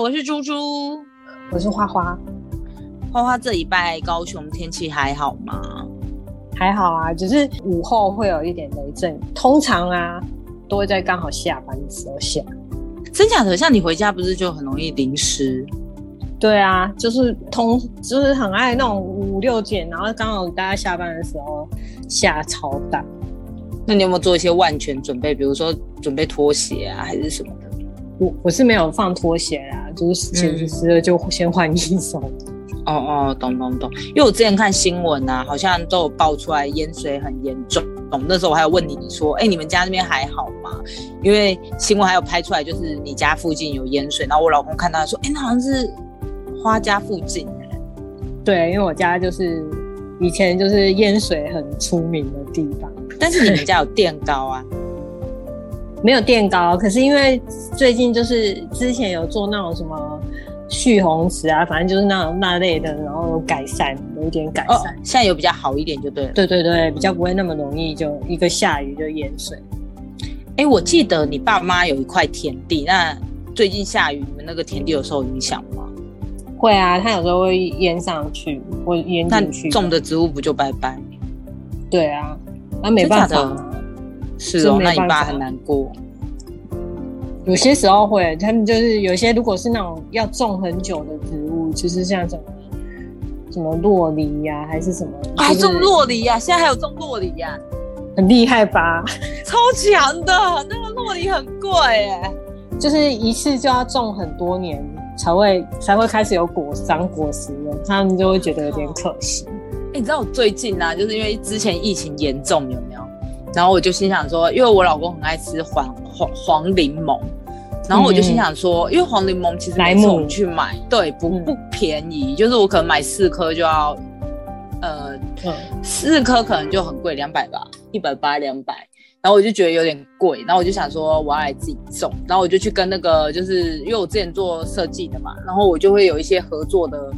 好，我是猪猪，我是花花。花花，这礼拜高雄天气还好吗？还好啊，只是午后会有一点雷阵，通常啊都会在刚好下班的时候下。真假的？像你回家不是就很容易淋湿？对啊，就是通，就是很爱那种五六点，然后刚好大家下班的时候下超大。那你有没有做一些万全准备？比如说准备拖鞋啊，还是什么的？我我是没有放拖鞋啦，就是其实就先换衣裳。哦哦，懂懂懂。因为我之前看新闻啊，好像都有爆出来淹水很严重。懂那时候我还有问你，你说，哎，你们家那边还好吗？因为新闻还有拍出来，就是你家附近有淹水。然后我老公看到说，哎，那好像是花家附近。对，因为我家就是以前就是淹水很出名的地方。但是你们家有垫高啊？没有垫高，可是因为最近就是之前有做那种什么蓄洪池啊，反正就是那种那类的，然后有改善，有一点改善，现在有比较好一点就对了。对对对，比较不会那么容易就一个下雨就淹水。哎，我记得你爸妈有一块田地，那最近下雨，你们那个田地有受影响吗？会啊，它有时候会淹上去，会淹进去，种的植物不就拜拜？对啊，那没办法。是哦，那你爸很难过。有些时候会，他们就是有些如果是那种要种很久的植物，就是像什么什么洛梨呀，还是什么，还种洛梨呀？现在还有种洛梨呀？很厉害吧？超强的，那个洛梨很贵哎，就是一次就要种很多年才会才会开始有果长果实了，他们就会觉得有点可惜。哎，你知道我最近呢，就是因为之前疫情严重，有没有？然后我就心想说，因为我老公很爱吃黄黄黄柠檬，然后我就心想说，因为黄柠檬其实每次我们去买，对不不便宜，就是我可能买四颗就要，呃，四颗可能就很贵，两百吧，一百八两百，然后我就觉得有点贵，然后我就想说我要来自己种，然后我就去跟那个就是因为我之前做设计的嘛，然后我就会有一些合作的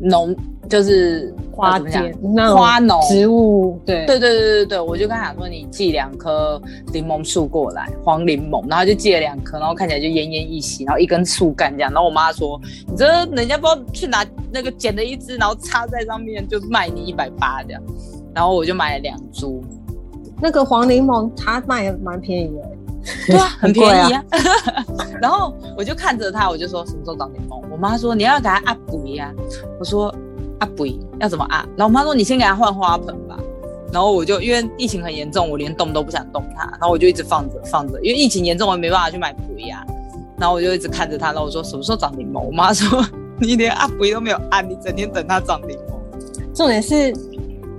农。就是花店、花农、植物，对对对对对对，我就跟他讲说，你寄两棵柠檬树过来，黄柠檬，然后就寄了两棵，然后看起来就奄奄一息，然后一根树干这样，然后我妈说，你这人家不知道去拿那个捡了一只，然后插在上面就卖你一百八这样，然后我就买了两株，那个黄柠檬它卖蛮便宜的。对啊，很便宜啊。然后我就看着它，我就说什么时候长柠檬？我妈说你要给它阿补呀。我说。啊不，要怎么阿？然后我妈说你先给他换花盆吧。然后我就因为疫情很严重，我连动都不想动它，然后我就一直放着放着。因为疫情严重，我没办法去买补呀。然后我就一直看着它，然后我说什么时候长柠檬？我妈说你连阿补都没有按，你整天等它长柠檬。重点是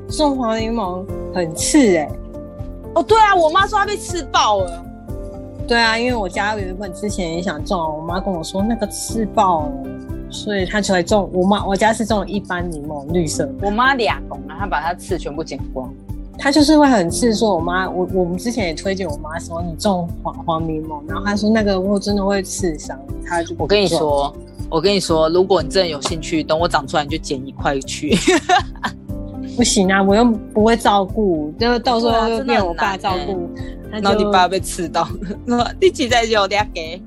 种黄柠檬很刺哎。哦对啊，我妈说她被刺爆了。对啊，因为我家原本之前也想种，我妈跟我说那个刺爆了。所以他才种我妈，我家是种一般柠檬，绿色。我妈俩公啊，她把它刺全部剪光。她就是会很刺，说我妈，我我们之前也推荐我妈说你种黄黄柠檬，然后她说那个我真的会刺伤，她就我跟你说，我跟你说，如果你真的有兴趣，等我长出来你就剪一块去。不行啊，我又不会照顾，就到时候又变我爸照顾，然后你爸被刺到，那你几在就两给。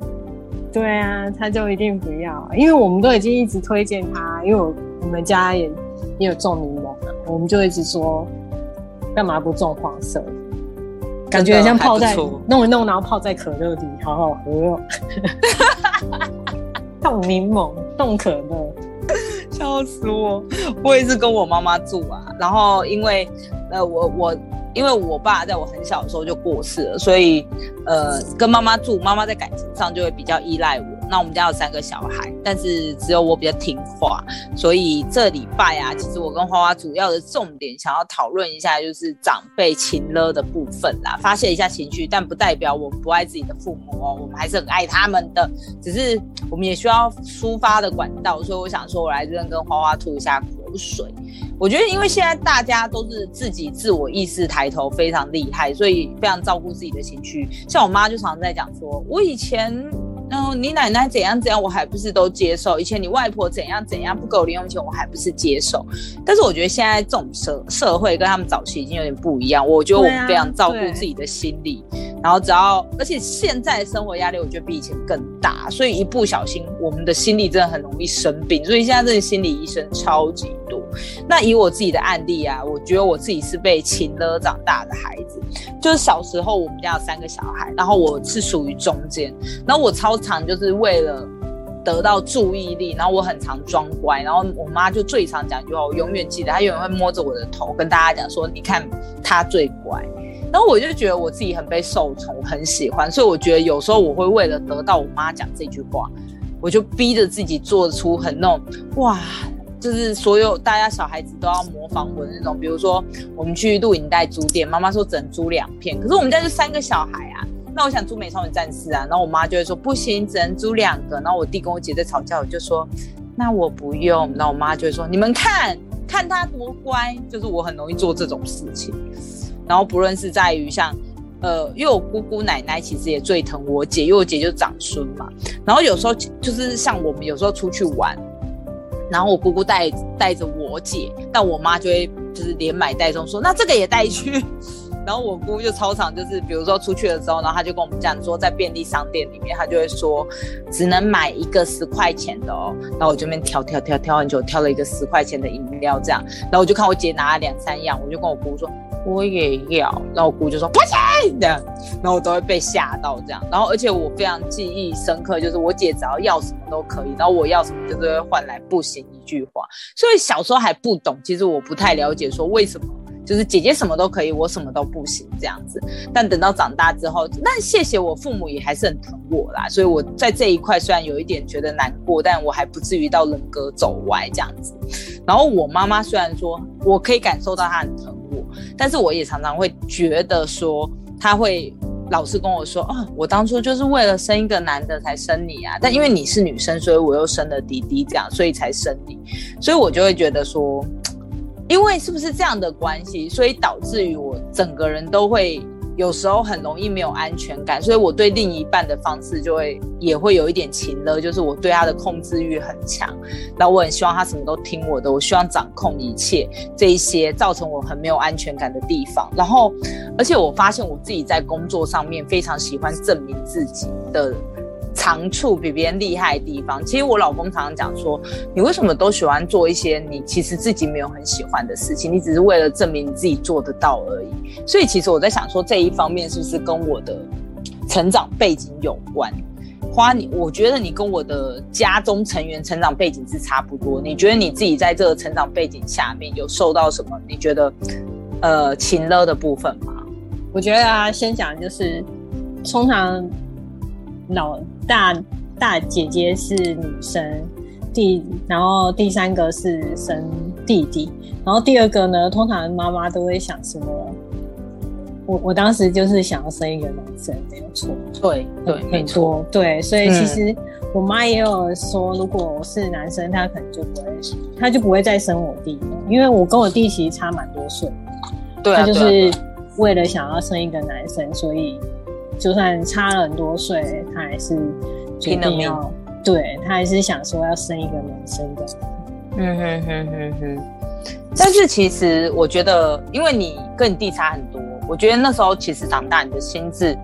对啊，他就一定不要，因为我们都已经一直推荐他，因为我我们家也也有种柠檬我们就一直说，干嘛不种黄色？感觉像泡在弄一弄，然后泡在可乐里，好好喝哦。冻柠檬，冻可乐，笑死我！我也是跟我妈妈住啊，然后因为呃，我我。因为我爸在我很小的时候就过世了，所以，呃，跟妈妈住，妈妈在感情上就会比较依赖我。那我们家有三个小孩，但是只有我比较听话，所以这礼拜啊，其实我跟花花主要的重点想要讨论一下，就是长辈情勒的部分啦，发泄一下情绪，但不代表我们不爱自己的父母哦，我们还是很爱他们的，只是我们也需要抒发的管道，所以我想说，我来这边跟花花吐一下口水。我觉得，因为现在大家都是自己自我意识抬头，非常厉害，所以非常照顾自己的情绪。像我妈就常常在讲说，我以前，嗯，你奶奶怎样怎样，我还不是都接受；以前你外婆怎样怎样，不给我零用钱，我还不是接受。但是我觉得现在这种社社会跟他们早期已经有点不一样。我觉得我们非常照顾自己的心理，然后只要，而且现在生活压力我觉得比以前更大，所以一不小心我们的心理真的很容易生病，所以现在这个心理医生超级多。那以我自己的案例啊，我觉得我自己是被亲了长大的孩子，就是小时候我们家有三个小孩，然后我是属于中间，然后我超常就是为了。得到注意力，然后我很常装乖，然后我妈就最常讲一句话，我永远记得，她永远会摸着我的头跟大家讲说：“你看她最乖。”然后我就觉得我自己很被受宠，很喜欢，所以我觉得有时候我会为了得到我妈讲这句话，我就逼着自己做出很那种哇，就是所有大家小孩子都要模仿我的那种，比如说我们去录影带租店，妈妈说只能租两片，可是我们家就三个小孩啊。那我想租美少女战士啊，然后我妈就会说不行，只能租两个。然后我弟跟我姐在吵架，我就说那我不用。然后我妈就会说你们看看他多乖，就是我很容易做这种事情。然后不论是在于像呃，因为我姑姑奶奶其实也最疼我姐，因为我姐就长孙嘛。然后有时候就是像我们有时候出去玩，然后我姑姑带带着我姐，但我妈就会就是连买带送，说那这个也带去。然后我姑就超常，就是比如说出去的时候，然后她就跟我们讲说，在便利商店里面，她就会说只能买一个十块钱的哦。然后我这边挑挑挑挑很久，挑了一个十块钱的饮料这样。然后我就看我姐拿了两三样，我就跟我姑说我也要。然后我姑就说不行这样。然后我都会被吓到这样。然后而且我非常记忆深刻，就是我姐只要要什么都可以，然后我要什么就是会换来不行一句话。所以小时候还不懂，其实我不太了解说为什么。就是姐姐什么都可以，我什么都不行这样子。但等到长大之后，那谢谢我父母也还是很疼我啦。所以我在这一块虽然有一点觉得难过，但我还不至于到人格走歪这样子。然后我妈妈虽然说我可以感受到她很疼，但是我也常常会觉得说他会老是跟我说：“哦，我当初就是为了生一个男的才生你啊，但因为你是女生，所以我又生了弟弟这样，所以才生你。”所以我就会觉得说。因为是不是这样的关系，所以导致于我整个人都会有时候很容易没有安全感，所以我对另一半的方式就会也会有一点情了，就是我对他的控制欲很强，那我很希望他什么都听我的，我希望掌控一切这一些造成我很没有安全感的地方，然后而且我发现我自己在工作上面非常喜欢证明自己的。长处比别人厉害的地方，其实我老公常常讲说，你为什么都喜欢做一些你其实自己没有很喜欢的事情？你只是为了证明你自己做得到而已。所以其实我在想说，这一方面是不是跟我的成长背景有关？花你，我觉得你跟我的家中成员成长背景是差不多。你觉得你自己在这个成长背景下面有受到什么？你觉得呃，情乐的部分吗？我觉得啊，先讲就是通常老。大大姐姐是女生，第然后第三个是生弟弟，然后第二个呢，通常妈妈都会想说，我我当时就是想要生一个男生，没有错，对对，没错，对，所以其实我妈也有说，如果我是男生，她可能就不会，她就不会再生我弟了，因为我跟我弟其实差蛮多岁，对，他就是为了想要生一个男生，所以。就算差了很多岁，他还是决定要，对他还是想说要生一个男生的。嗯哼哼哼哼。但是其实我觉得，因为你跟你弟差很多，我觉得那时候其实长大，你的心智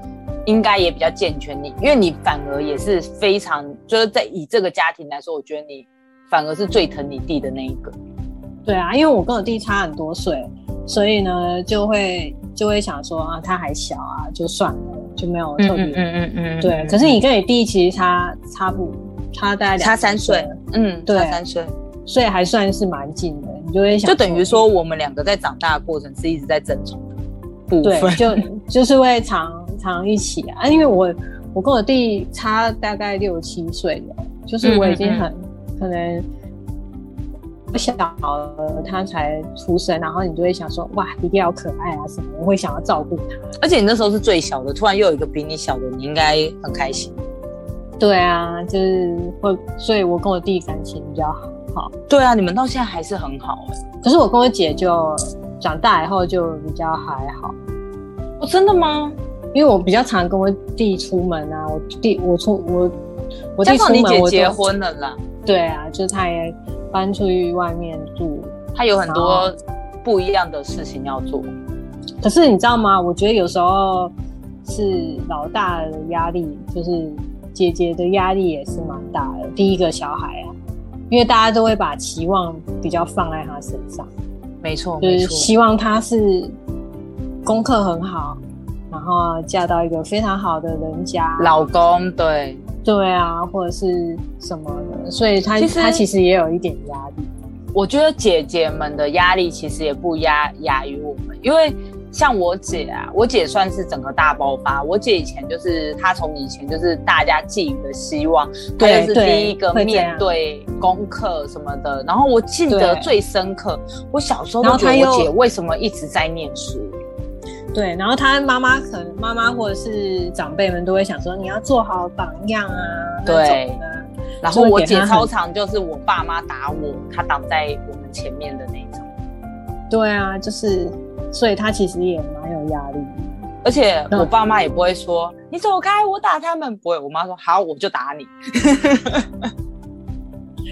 应该也比较健全。你因为你反而也是非常，就是在以这个家庭来说，我觉得你反而是最疼你弟的那一个。对啊，因为我跟我弟差很多岁，所以呢就会就会想说啊，他还小啊，就算了。就没有特别，嗯嗯嗯，对。可是你跟你弟其实差差不差大概差三岁，嗯，对，差三岁，所以还算是蛮近的。你就会想，就等于说我们两个在长大的过程是一直在争宠的部分，对，就就是会常常一起啊。因为我我跟我弟差大概六七岁了，就是我已经很可能。小了，他才出生，然后你就会想说，哇，一定要可爱啊什么，我会想要照顾他。而且你那时候是最小的，突然又有一个比你小的，你应该很开心。对啊，就是会，所以我跟我弟感情比较好。对啊，你们到现在还是很好。可是我跟我姐就长大以后就比较还好。哦，真的吗？因为我比较常跟我弟出门啊，我弟我出我我弟出门，我结婚了啦。对啊，就是他也。搬出去外面住，他有很多不一样的事情要做。可是你知道吗？我觉得有时候是老大的压力，就是姐姐的压力也是蛮大的。第一个小孩啊，因为大家都会把期望比较放在他身上，没错，就是希望他是功课很好，然后嫁到一个非常好的人家，老公对对啊，或者是什么的，所以他他其实也有一点压力。我觉得姐姐们的压力其实也不压压于我们，因为像我姐啊，我姐算是整个大爆发。我姐以前就是她从以前就是大家寄予的希望，她就是第一个面对功课什么的。然后我记得最深刻，我小时候都觉得我姐为什么一直在念书。对，然后她妈妈可能妈妈或者是长辈们都会想说，你要做好榜样啊，对。然后我姐超常就是我爸妈打我，她挡在我们前面的那种。对啊，就是，所以她其实也蛮有压力。而且我爸妈也不会说你走开，我打他们不会。我妈说好，我就打你。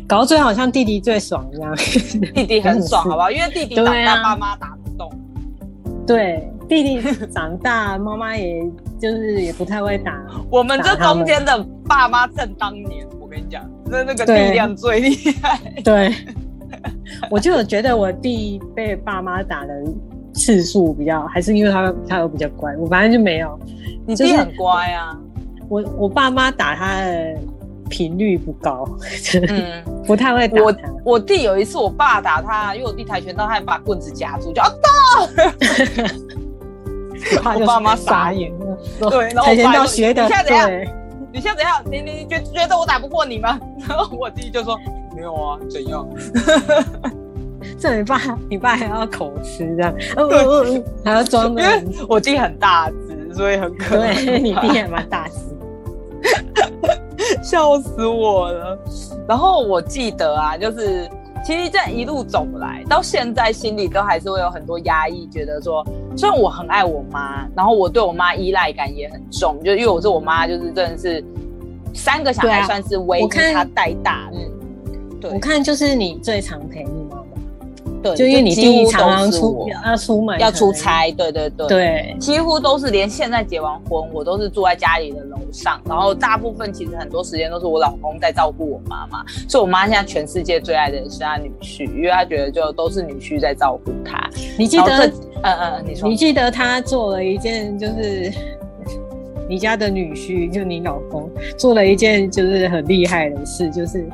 搞到最后好像弟弟最爽一样，弟弟很爽，好不好？因为弟弟长大，爸妈打不动。对，弟弟长大，妈妈也就是也不太会打。我们这中间的爸妈正当年。跟你讲，那那个力量最厉害。对，我就觉得我弟被爸妈打的次数比较，还是因为他他有比较乖。我反正就没有，你弟很乖啊。我我爸妈打他的频率不高，嗯，不太会打我我弟有一次，我爸打他，因为我弟跆拳道，他还把棍子夹住，就啊打。我爸妈傻眼了。对，跆拳道学的对。你现在怎样？你你觉觉得我打不过你吗？然后我弟就说没有啊，怎样？这你爸，你爸还要口吃这样，对，还要装的。因为我弟很大只，所以很可爱。对，你弟也蛮大只，笑死我了。然后我记得啊，就是。其实这一路走来，到现在心里都还是会有很多压抑，觉得说，虽然我很爱我妈，然后我对我妈依赖感也很重，就因为我是我妈，就是真的是三个小孩算是唯一她带大的。对，我看就是你最常陪你妈。对，就因为你第一常常出要出门要出差，对对对对，几乎都是连现在结完婚，我都是住在家里的楼上，然后大部分其实很多时间都是我老公在照顾我妈妈，所以我妈现在全世界最爱的是她女婿，因为她觉得就都是女婿在照顾她。你记得，嗯嗯，你说，你记得他做了一件就是你家的女婿，就你老公做了一件就是很厉害的事，就是。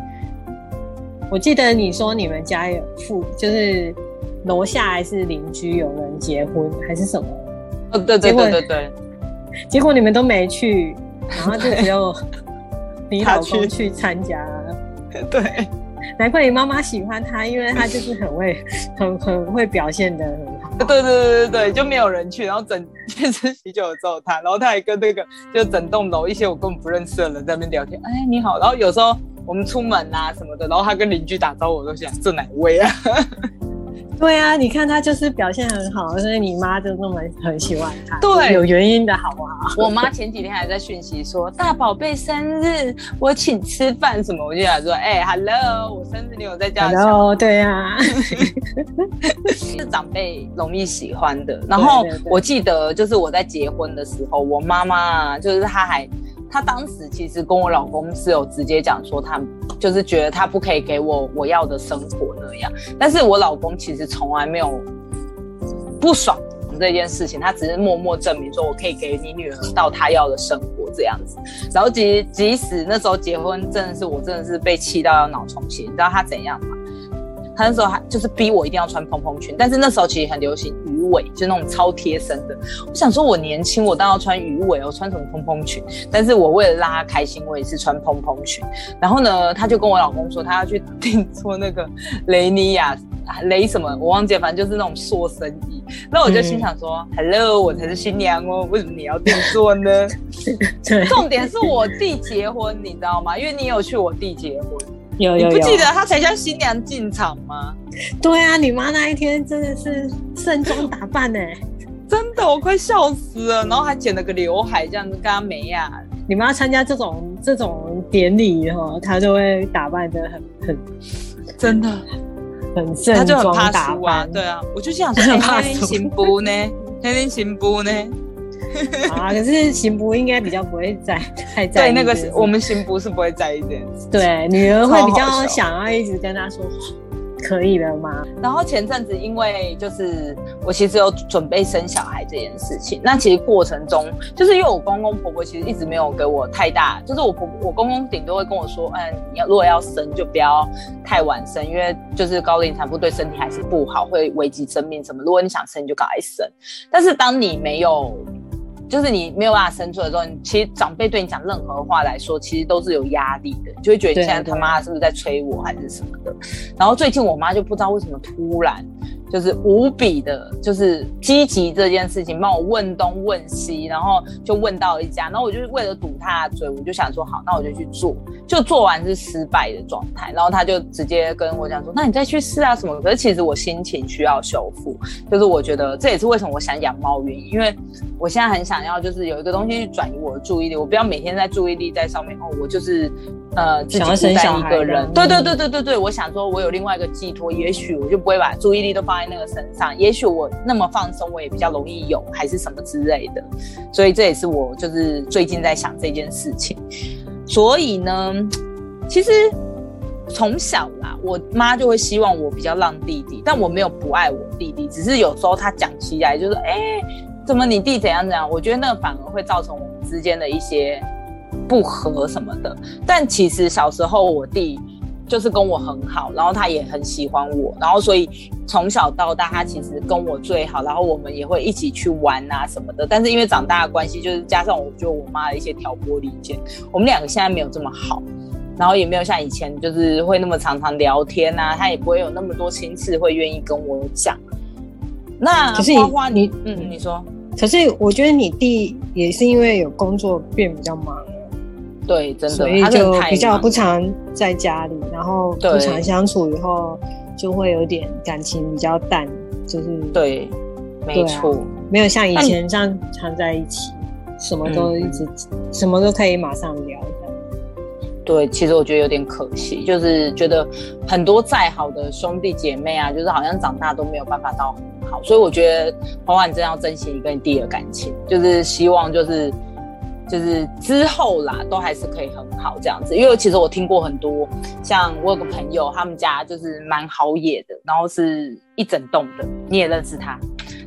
我记得你说你们家有附，就是楼下还是邻居有人结婚还是什么？哦，对对对对对。结果你们都没去，然后就只有你老公去参加。对，难怪你妈妈喜欢他，因为他就是很会、很很会表现的很好。对对对对对，就没有人去，然后整电视喜酒只有他，然后他还跟那个就整栋楼一些我根本不认识的人在那边聊天。哎，你好，然后有时候。我们出门啊什么的，然后他跟邻居打招呼，我都想这哪位啊？对啊，你看他就是表现很好，所以你妈就那么很喜欢他。对，有原因的好不好？我妈前几天还在讯息说大宝贝生日，我请吃饭什么，我就想说，哎，hello，我生日你有在家？hello，对呀，是长辈容易喜欢的。然后我记得就是我在结婚的时候，我妈妈就是她还。他当时其实跟我老公是有直接讲说，他就是觉得他不可以给我我要的生活那样。但是我老公其实从来没有不爽这件事情，他只是默默证明说我可以给你女儿到她要的生活这样子。然后即即使那时候结婚，真的是我真的是被气到要脑充血。你知道他怎样吗？他那时候还就是逼我一定要穿蓬蓬裙，但是那时候其实很流行鱼尾，就那种超贴身的。我想说，我年轻，我当然要穿鱼尾我，穿什么蓬蓬裙？但是我为了让他开心，我也是穿蓬蓬裙。然后呢，他就跟我老公说，他要去订做那个雷尼亚雷什么，我忘记，反正就是那种塑身衣。那我就心想说，Hello，我才是新娘哦，为什么你要订做呢？重点是我弟结婚，你知道吗？因为你有去我弟结婚。有有有，不记得她才叫新娘进场吗？对啊，你妈那一天真的是盛装打扮呢，真的我快笑死了。然后还剪了个刘海，这样子跟她没呀。你妈参加这种这种典礼哈，她就会打扮的很很真的很盛装打扮。对啊，我就想说，天天行不呢？天天行不呢？啊，可是行不应该比较不会在 太在对，那个是是我们行不是不会在意这件事。对女儿会比较想要一直跟他说可以了吗？然后前阵子因为就是我其实有准备生小孩这件事情，那其实过程中就是因为我公公婆婆其实一直没有给我太大，就是我婆我公公顶多会跟我说，嗯，你要如果要生就不要太晚生，因为就是高龄产妇对身体还是不好，会危及生命什么。如果你想生你就赶快生，但是当你没有。就是你没有办法生出来的时候，你其实长辈对你讲任何话来说，其实都是有压力的，你就会觉得你现在他妈是不是在催我还是什么的。然后最近我妈就不知道为什么突然就是无比的，就是积极这件事情，帮我问东问西，然后就问到一家，然后我就是为了堵他的嘴，我就想说好，那我就去做，就做完是失败的状态，然后他就直接跟我讲说，那你再去试啊什么。可是其实我心情需要修复，就是我觉得这也是为什么我想养猫原因，因为我现在很想要就是有一个东西去转移我的注意力，我不要每天在注意力在上面哦，我就是呃自己想要孤单生小孩一个人，对对对对对对，我想说我有另外一个寄托，也许我就不会把注意力都放在那个身上，也许我那么放松，我也比较容易有还是什么之类的，所以这也是我就是最近在想这件事情，所以呢，其实。从小啦，我妈就会希望我比较让弟弟，但我没有不爱我弟弟，只是有时候他讲起来就是，哎、怎么你弟怎样怎样？我觉得那反而会造成我们之间的一些不和什么的。但其实小时候我弟就是跟我很好，然后他也很喜欢我，然后所以从小到大他其实跟我最好，然后我们也会一起去玩啊什么的。但是因为长大的关系，就是加上我觉得我妈的一些挑拨离间，我们两个现在没有这么好。然后也没有像以前就是会那么常常聊天啊，他也不会有那么多心事会愿意跟我讲。那可是你花花你嗯，你说可是我觉得你弟也是因为有工作变比较忙了，对，真所以的，他真的太就比较不常在家里，然后不常相处以后，就会有点感情比较淡，就是对，没错，没有像以前这样常在一起，什么都嗯。一直、什么都可以马上聊。对，其实我觉得有点可惜，就是觉得很多再好的兄弟姐妹啊，就是好像长大都没有办法到很好，所以我觉得花花你真的要珍惜你跟你弟的感情，就是希望就是就是之后啦，都还是可以很好这样子。因为其实我听过很多，像我有个朋友，他们家就是蛮好野的，然后是一整栋的，你也认识他，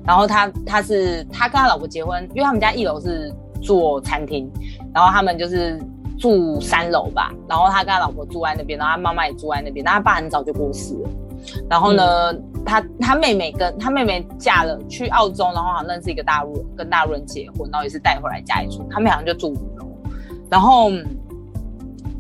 然后他他是他跟他老婆结婚，因为他们家一楼是做餐厅，然后他们就是住三楼吧，然后他跟他老婆住在那边，然后他妈妈也住在那边，那他爸很早就过世了。然后呢，他他妹妹跟他妹妹嫁了去澳洲，然后好像认识一个大陆人，跟大陆人结婚，然后也是带回来家里住，他们好像就住五楼。然后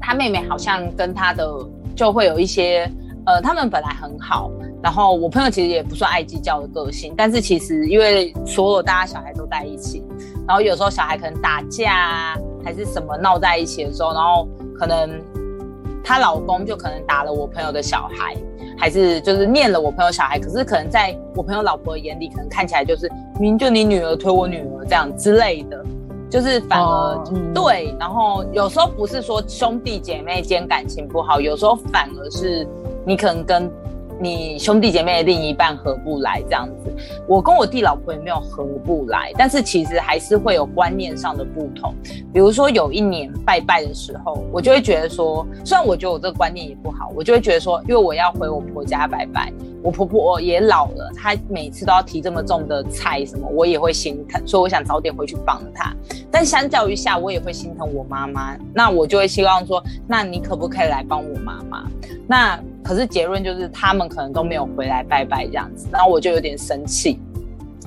他妹妹好像跟他的就会有一些，呃，他们本来很好，然后我朋友其实也不算爱计较的个性，但是其实因为所有大家小孩都在一起，然后有时候小孩可能打架啊，还是什么闹在一起的时候，然后可能她老公就可能打了我朋友的小孩，还是就是念了我朋友小孩，可是可能在我朋友老婆的眼里，可能看起来就是明明就你女儿推我女儿这样之类的，就是反而、哦嗯。对，然后有时候不是说兄弟姐妹间感情不好，有时候反而是你可能跟你兄弟姐妹的另一半合不来这样子。我跟我弟老婆也没有合不来，但是其实还是会有观念上的不同。比如说有一年拜拜的时候，我就会觉得说，虽然我觉得我这个观念也不好，我就会觉得说，因为我要回我婆家拜拜，我婆婆也老了，她每次都要提这么重的菜什么，我也会心疼，所以我想早点回去帮她。但相较于下，我也会心疼我妈妈，那我就会希望说，那你可不可以来帮我妈妈？那可是结论就是他们可能都没有回来拜拜这样子，然后我就有点生气，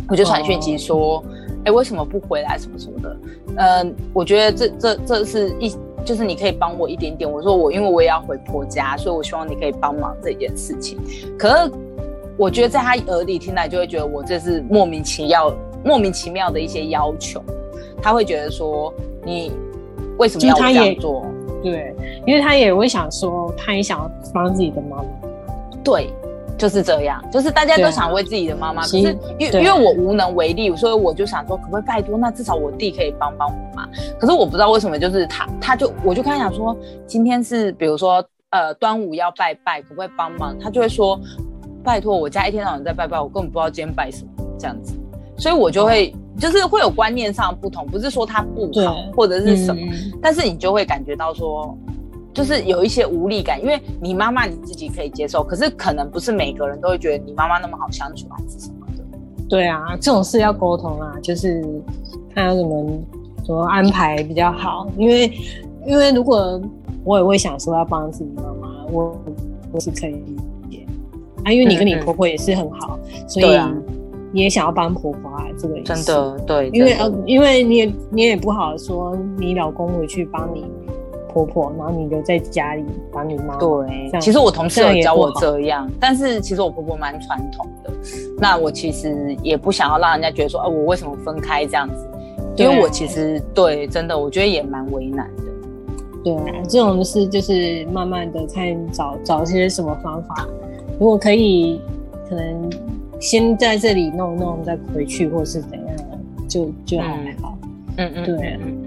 我就传讯息说，哎、为什么不回来什么什么的？嗯、我觉得这这这是一。就是你可以帮我一点点，我说我因为我也要回婆家，所以我希望你可以帮忙这件事情。可是我觉得在他耳里听来就会觉得我这是莫名其妙、莫名其妙的一些要求，他会觉得说你为什么要这样做？对，因为他也会想说，他也想要帮自己的妈妈。对，就是这样，就是大家都想为自己的妈妈，可其实是因为因为我无能为力，所以我就想说，可不可以拜托？那至少我弟可以帮帮我嘛。可是我不知道为什么，就是他，他就我就跟他讲说，今天是比如说呃端午要拜拜，可不可以帮忙？他就会说，拜托，我家一天到晚在拜拜，我根本不知道今天拜什么这样子，所以我就会。就是会有观念上不同，不是说他不好或者是什么，但是你就会感觉到说，就是有一些无力感，因为你妈妈你自己可以接受，可是可能不是每个人都会觉得你妈妈那么好相处还是什么的。对啊，这种事要沟通啊，就是看要怎么怎么安排比较好，因为因为如果我也会想说要帮自己妈妈，我我是可以理解。啊，因为你跟你婆婆也是很好，所以你也想要帮婆婆啊，这个真的对，因为呃，因为你也你也不好说你老公回去帮你婆婆，然后你留在家里帮你妈。对，其实我同事有教我这样，但是其实我婆婆蛮传统的，那我其实也不想要让人家觉得说，啊，我为什么分开这样子？因为我其实对，真的我觉得也蛮为难的。对，这种事就是慢慢的看找找些什么方法。如果可以，可能先在这里弄弄，再回去，或是怎样，就就还好。嗯嗯，对，嗯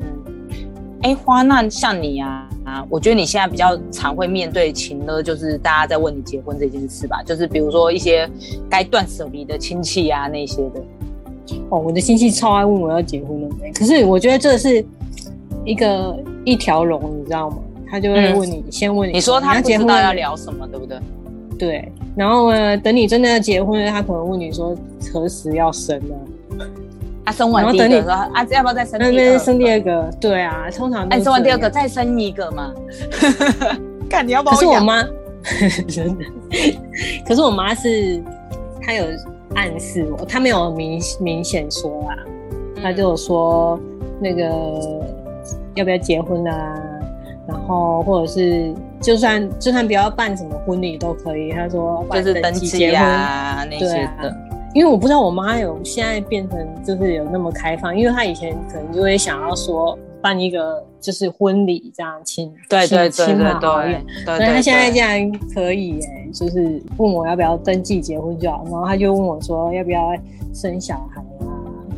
花，那像你啊啊，我觉得你现在比较常会面对情呢，就是大家在问你结婚这件事吧，就是比如说一些该断舍离的亲戚啊那些的。哦，我的亲戚超爱问我要结婚了没，可是我觉得这是一个一条龙，你知道吗？他就会问你，先问你，你说他不知道要聊什么，对不对？对，然后呢？等你真的要结婚了，他可能问你说何时要生呢？啊，生完第一个说啊，要不要再生？那边生第二个，对啊，通常哎，生完第二个再生一个嘛。看你要不要？可是我妈真的，可是我妈是她有暗示我，她没有明明显说啊，她就说那个要不要结婚啊？然后或者是。就算就算不要办什么婚礼都可以，他说就是登记啊那些的，因为我不知道我妈有现在变成就是有那么开放，因为她以前可能就会想要说办一个就是婚礼这样亲对对对对对，那她现在竟然可以哎，就是问我要不要登记结婚就好，然后她就问我说要不要生小孩啊，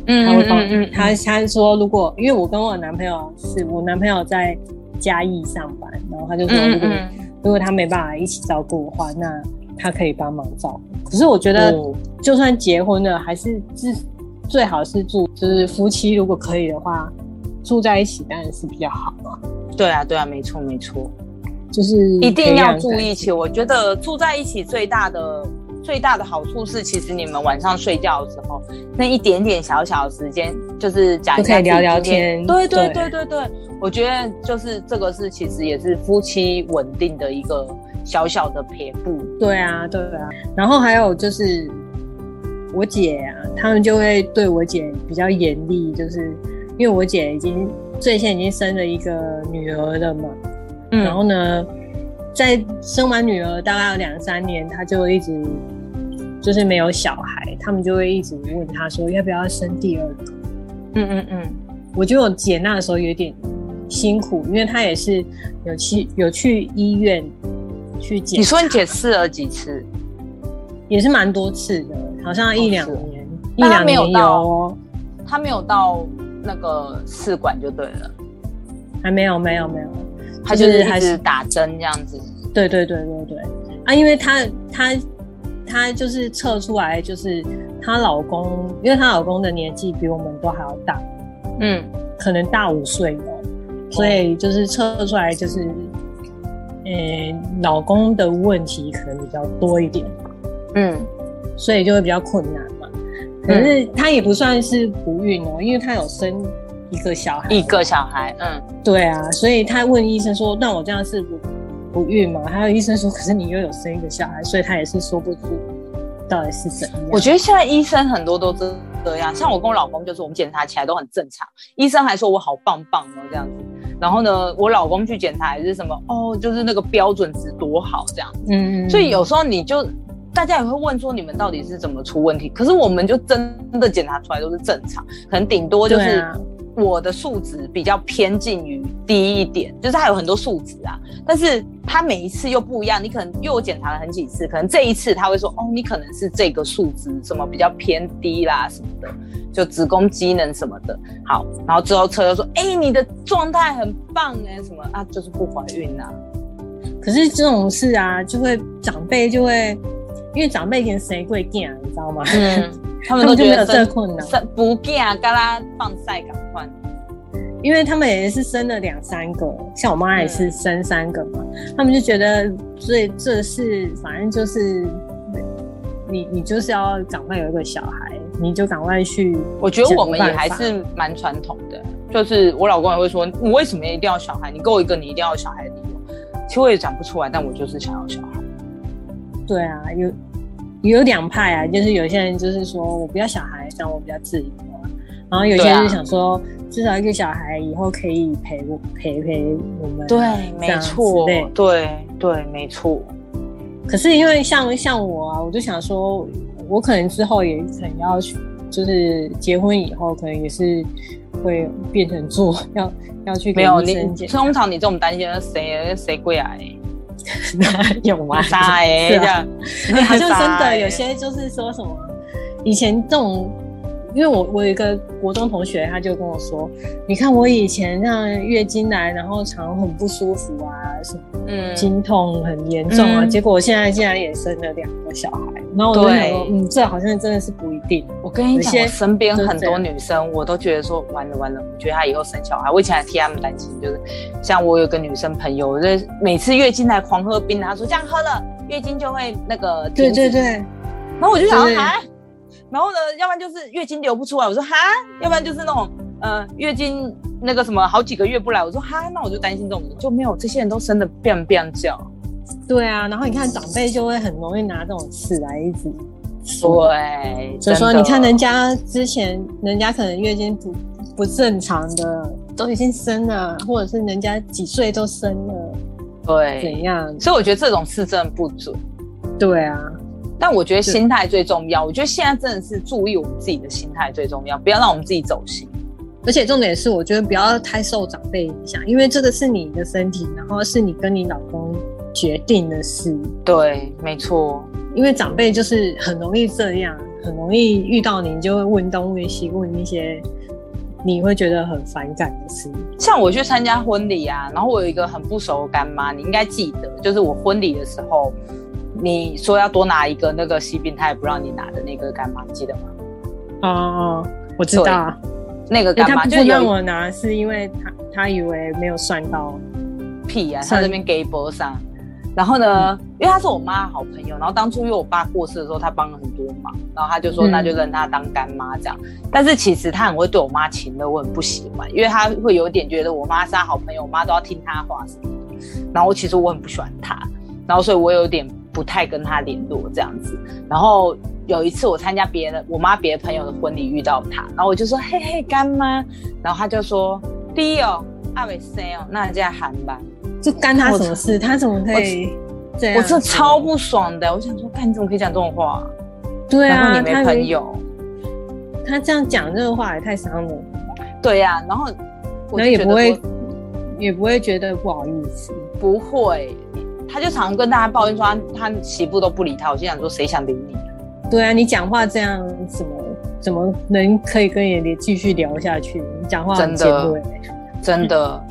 嗯，她会帮他他说如果因为我跟我男朋友是我男朋友在。嘉义上班，然后他就说，如果如果他没办法一起照顾的话，那他可以帮忙照顾。可是我觉得，就算结婚了，还是最最好是住，就是夫妻如果可以的话，住在一起当然是比较好嘛。对啊，对啊，没错没错，就是一定要住一起。我觉得住在一起最大的。最大的好处是，其实你们晚上睡觉的时候，那一点点小小的时间，就是讲可以聊聊天。对对对对对，我觉得就是这个是，其实也是夫妻稳定的一个小小的撇步。对啊，对啊。然后还有就是我姐啊，他们就会对我姐比较严厉，就是因为我姐已经最先已经生了一个女儿了嘛。嗯。然后呢？在生完女儿大概有两三年，她就一直就是没有小孩，他们就会一直问她说要不要生第二个。嗯嗯嗯，我觉得我姐那个时候有点辛苦，因为她也是有去有去医院去检。你说你姐试了几次？也是蛮多次的，好像一两年，一两年有。他没有到那个试管就对了，还没有，没有，没有。他就是还是打针这样子，对对对对对啊，因为她她她就是测出来，就是她老公，因为她老公的年纪比我们都还要大，嗯，可能大五岁的，所以就是测出来就是，呃，老公的问题可能比较多一点，嗯，所以就会比较困难嘛。可是他也不算是不孕哦，因为他有生。一个小孩，一个小孩，嗯，对啊，所以他问医生说：“那我这样是不不孕吗？”还有医生说：“可是你又有生一个小孩，所以他也是说不出到底是怎样。”我觉得现在医生很多都这这样，像我跟我老公，就是我们检查起来都很正常，医生还说我好棒棒哦这样子。然后呢，我老公去检查还是什么哦，就是那个标准值多好这样子。嗯，所以有时候你就大家也会问说你们到底是怎么出问题？可是我们就真的检查出来都是正常，可能顶多就是。我的数值比较偏近于低一点，就是它有很多数值啊，但是它每一次又不一样。你可能因为我检查了很几次，可能这一次他会说，哦，你可能是这个数值什么比较偏低啦什么的，就子宫机能什么的。好，然后之后车又说，哎，你的状态很棒哎，什么啊，就是不怀孕呐。可是这种事啊，就会长辈就会，因为长辈跟谁贵见啊，你知道吗？嗯。他们都觉得这困难生不干，嘎啦放晒赶快。因为他们也是生了两三个，像我妈也是生三个嘛，他们就觉得这这是反正就是你你就是要赶快有一个小孩，你就赶快去。我觉得我们也还是蛮传统的，就是我老公也会说，你为什么一定要小孩？你给我一个你一定要小孩的理由。其实我也讲不出来，但我就是想要小孩。对啊，有有两派啊，就是有些人就是说我不要小孩，这样我比较自由啊，然后有些人就想说。至少一个小孩以后可以陪我陪陪我们，对，没错，对对，没错。可是因为像像我啊，我就想说，我可能之后也可能要去，就是结婚以后可能也是会变成做要要去没有你通常你这种担心谁谁贵啊？有吗？啥哎 这样？好像真的有些就是说什么以前这种。因为我我有一个国中同学，他就跟我说：“你看我以前让月经来，然后常很不舒服啊，什么，嗯，经痛很严重啊。结果我现在竟然也生了两个小孩，然后我就想说，嗯，这好像真的是不一定。我跟你讲，我身边很多女生，我都觉得说，完了完了，我觉得她以后生小孩，我以前还替他们担心，就是像我有个女生朋友，就每次月经来狂喝冰，她说这样喝了月经就会那个，对对对，然后我就想说，啊。”然后呢，要不然就是月经流不出来，我说哈，要不然就是那种呃月经那个什么好几个月不来，我说哈，那我就担心这种就没有这些人都生的变变叫，对啊，然后你看长辈就会很容易拿这种事来一直。对，就说你看人家之前人家可能月经不不正常的都已经生了，或者是人家几岁都生了，对，怎样？所以我觉得这种事真的不准，对啊。但我觉得心态最重要。我觉得现在真的是注意我们自己的心态最重要，不要让我们自己走心。而且重点是，我觉得不要太受长辈影响，因为这个是你的身体，然后是你跟你老公决定的事。对，没错。因为长辈就是很容易这样，很容易遇到你就会问东问西，问一些你会觉得很反感的事。像我去参加婚礼啊，然后我有一个很不熟的干妈，你应该记得，就是我婚礼的时候。你说要多拿一个那个西饼，他也不让你拿的那个干妈，记得吗？哦，我知道，那个干妈就让我拿，是因为他他以为没有算到屁啊，他这边给波上。然后呢，因为他是我妈好朋友，然后当初因为我爸过世的时候，他帮了很多忙，然后他就说那就认他当干妈这样。但是其实他很会对我妈情的，我很不喜欢，因为他会有点觉得我妈是他好朋友，我妈都要听他话什么的。然后其实我很不喜欢他，然后所以我有点。不太跟他联络这样子，然后有一次我参加别的我妈别的朋友的婚礼遇到他，然后我就说嘿嘿干妈，然后他就说第一哦阿伟生哦那叫喊吧，就干他什么事？他怎么可以这样？我真的超不爽的，我想说，看你怎么可以讲这种话？对啊，你没朋友，他这样讲这个话也太伤人。对呀，然后我也不会也不会觉得不好意思，不会。他就常跟大家抱怨说，他他媳妇都不理他。我心想说，谁想理你？对啊，你讲话这样，怎么怎么能可以跟人继续聊下去？你讲话真的真的。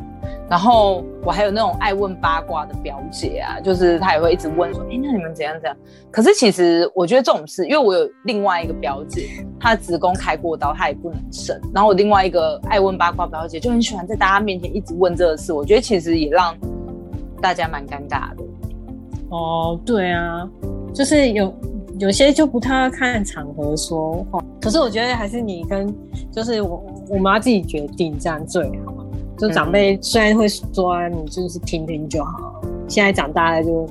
然后我还有那种爱问八卦的表姐啊，就是她也会一直问说，哎，那你们怎样怎样？可是其实我觉得这种事，因为我有另外一个表姐，她的子宫开过刀，她也不能生。然后我另外一个爱问八卦表姐就很喜欢在大家面前一直问这个事，我觉得其实也让大家蛮尴尬的。哦，对啊，就是有有些就不太看场合说话，可是我觉得还是你跟就是我我妈自己决定这样最好。就长辈虽然会说你就是听听就好，现在长大了就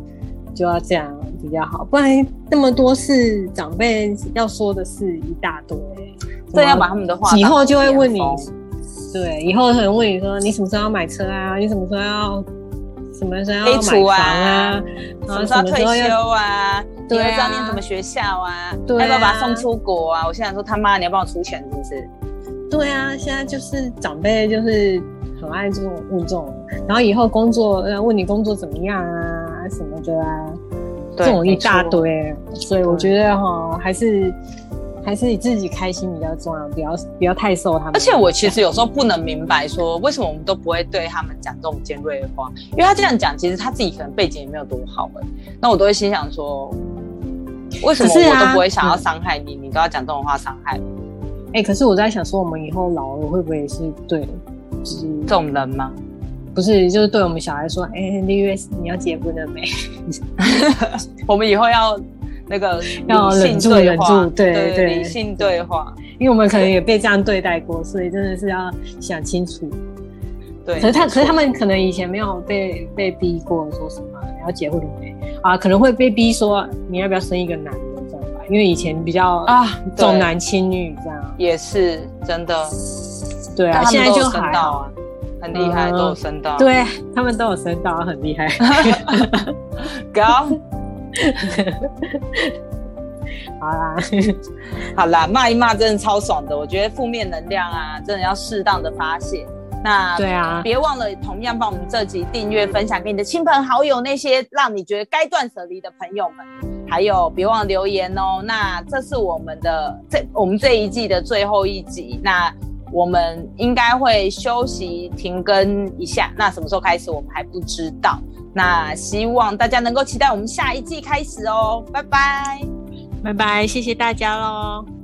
就要这样比较好，不然那么多事长辈要说的事一大堆，这要把他们的话以后就会问你，对，以后可能问你说你什么时候要买车啊？你什么时候要？什么时候要买房啊？什么时候退休啊？对啊，知道念什么学校啊？要不要把他送出国啊？我现在说他妈，你要帮我出钱是不是？对啊，现在就是长辈就是很爱这种问这种，然后以后工作要问你工作怎么样啊什么的啊，这种一大堆，所以我觉得哈还是。还是你自己开心比较重要，不要不要太受他们。而且我其实有时候不能明白，说为什么我们都不会对他们讲这种尖锐的话，因为他这样讲，其实他自己可能背景也没有多好哎。那我都会心想说，为什么我都不会想要伤害你，你都要讲这种话伤害我？哎、可是我在想说，我们以后老了会不会也是对，就是这种人吗？不是就是对我们小孩说，哎、六月你要结婚了没？我们以后要那个要理性忍住对话忍住对对对理性对话，因为我们可能也被这样对待过，所以真的是要想清楚。对。可是他，可是他们可能以前没有被被逼过，说什么你要结婚了没啊？可能会被逼说你要不要生一个男的这样吧？因为以前比较啊，重男轻女这样。也是真的，对啊，现在就还好。到啊，很厉害，嗯都有升到。，对他们都有升到，很厉害。高。好啦，好啦，骂一骂真的超爽的。我觉得负面能量啊，真的要适当的发泄。那对啊，别忘了同样帮我们这集订阅、分享给你的亲朋好友，那些让你觉得该断舍离的朋友们。还有，别忘了留言哦。那这是我们的这我们这一季的最后一集，那我们应该会休息停更一下。那什么时候开始，我们还不知道。那希望大家能够期待我们下一季开始哦。拜拜。拜拜，谢谢大家喽。